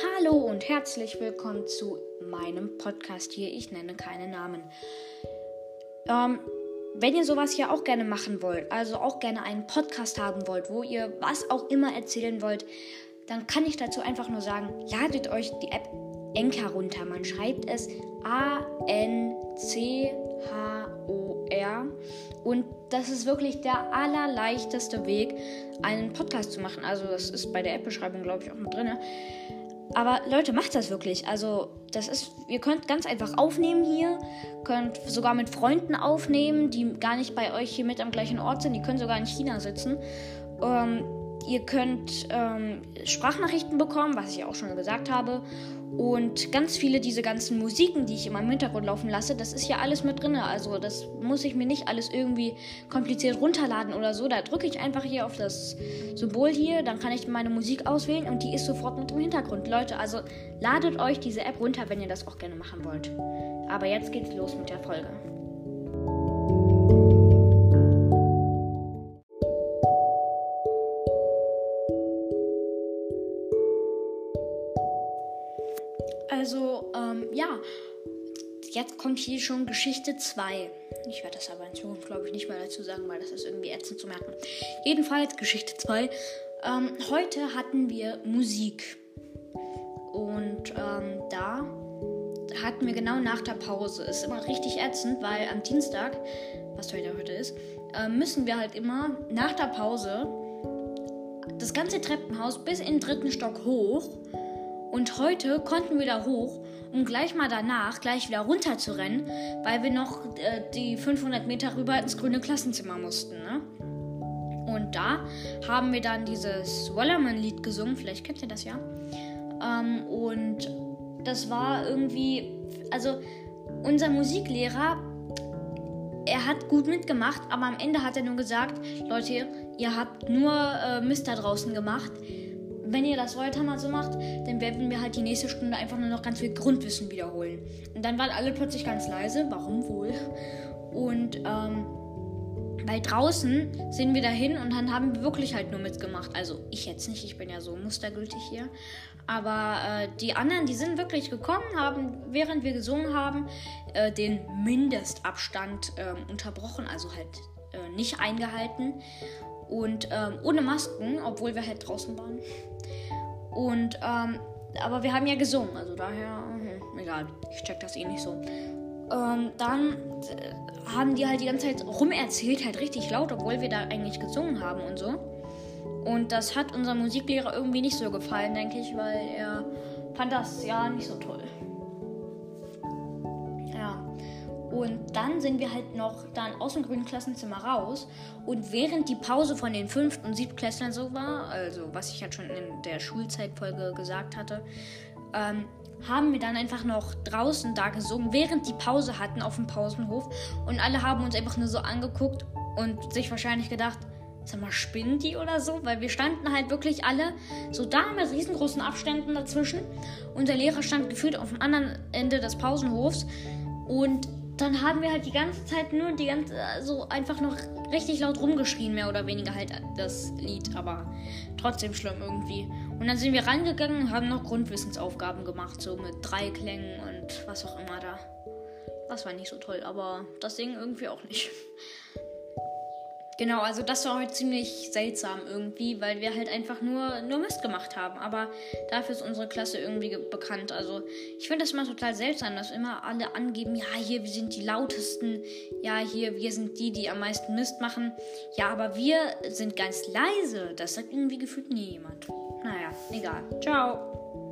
Hallo und herzlich willkommen zu meinem Podcast hier. Ich nenne keine Namen. Ähm, wenn ihr sowas hier auch gerne machen wollt, also auch gerne einen Podcast haben wollt, wo ihr was auch immer erzählen wollt, dann kann ich dazu einfach nur sagen, ladet euch die App Enka runter. Man schreibt es A-N-C-H-O-R. Und das ist wirklich der allerleichteste Weg, einen Podcast zu machen. Also das ist bei der App-Beschreibung, glaube ich, auch mit drin. Aber Leute, macht das wirklich. Also, das ist, ihr könnt ganz einfach aufnehmen hier, könnt sogar mit Freunden aufnehmen, die gar nicht bei euch hier mit am gleichen Ort sind, die können sogar in China sitzen. Ähm, ihr könnt ähm, Sprachnachrichten bekommen, was ich auch schon gesagt habe. Und ganz viele diese ganzen Musiken, die ich immer im Hintergrund laufen lasse, das ist ja alles mit drin. Also das muss ich mir nicht alles irgendwie kompliziert runterladen oder so. Da drücke ich einfach hier auf das Symbol hier, dann kann ich meine Musik auswählen und die ist sofort mit im Hintergrund. Leute, also ladet euch diese App runter, wenn ihr das auch gerne machen wollt. Aber jetzt geht's los mit der Folge. Also, ähm, ja. Jetzt kommt hier schon Geschichte 2. Ich werde das aber in Zukunft, glaube ich, nicht mehr dazu sagen, weil das ist irgendwie ätzend zu merken. Jedenfalls Geschichte 2. Ähm, heute hatten wir Musik. Und ähm, da hatten wir genau nach der Pause. Ist immer richtig ätzend, weil am Dienstag, was heute heute ist, äh, müssen wir halt immer nach der Pause das ganze Treppenhaus bis in den dritten Stock hoch und heute konnten wir da hoch, um gleich mal danach gleich wieder runter zu rennen, weil wir noch äh, die 500 Meter rüber ins grüne Klassenzimmer mussten. Ne? Und da haben wir dann dieses Wallerman-Lied gesungen, vielleicht kennt ihr das ja. Ähm, und das war irgendwie, also unser Musiklehrer, er hat gut mitgemacht, aber am Ende hat er nur gesagt, Leute, ihr habt nur äh, Mist da draußen gemacht wenn ihr das weiter mal so macht, dann werden wir halt die nächste Stunde einfach nur noch ganz viel Grundwissen wiederholen. Und dann waren alle plötzlich ganz leise. Warum wohl? Und ähm, weil draußen sind wir dahin und dann haben wir wirklich halt nur mitgemacht. Also ich jetzt nicht, ich bin ja so mustergültig hier. Aber äh, die anderen, die sind wirklich gekommen, haben, während wir gesungen haben, äh, den Mindestabstand äh, unterbrochen, also halt äh, nicht eingehalten und ähm, ohne Masken, obwohl wir halt draußen waren. Und ähm, aber wir haben ja gesungen, also daher hm, egal, ich check das eh nicht so. Ähm, dann äh, haben die halt die ganze Zeit rumerzählt, halt richtig laut, obwohl wir da eigentlich gesungen haben und so. Und das hat unserem Musiklehrer irgendwie nicht so gefallen, denke ich, weil er fand das ja nicht so toll. Und dann sind wir halt noch dann aus dem grünen Klassenzimmer raus. Und während die Pause von den fünften und siebtklässlern so war, also was ich halt schon in der Schulzeitfolge gesagt hatte, ähm, haben wir dann einfach noch draußen da gesungen, während die Pause hatten auf dem Pausenhof. Und alle haben uns einfach nur so angeguckt und sich wahrscheinlich gedacht, sag mal, spinnen die oder so? Weil wir standen halt wirklich alle so da mit riesengroßen Abständen dazwischen. Und der Lehrer stand gefühlt auf dem anderen Ende des Pausenhofs. Und dann haben wir halt die ganze Zeit nur die ganze, also einfach noch richtig laut rumgeschrien, mehr oder weniger halt das Lied, aber trotzdem schlimm irgendwie. Und dann sind wir rangegangen und haben noch Grundwissensaufgaben gemacht, so mit Dreiklängen und was auch immer da. Das war nicht so toll, aber das Singen irgendwie auch nicht. Genau, also das war heute ziemlich seltsam irgendwie, weil wir halt einfach nur, nur Mist gemacht haben. Aber dafür ist unsere Klasse irgendwie bekannt. Also ich finde das immer total seltsam, dass immer alle angeben, ja, hier, wir sind die lautesten. Ja, hier, wir sind die, die am meisten Mist machen. Ja, aber wir sind ganz leise. Das sagt irgendwie gefühlt nie jemand. Naja, egal. Ciao.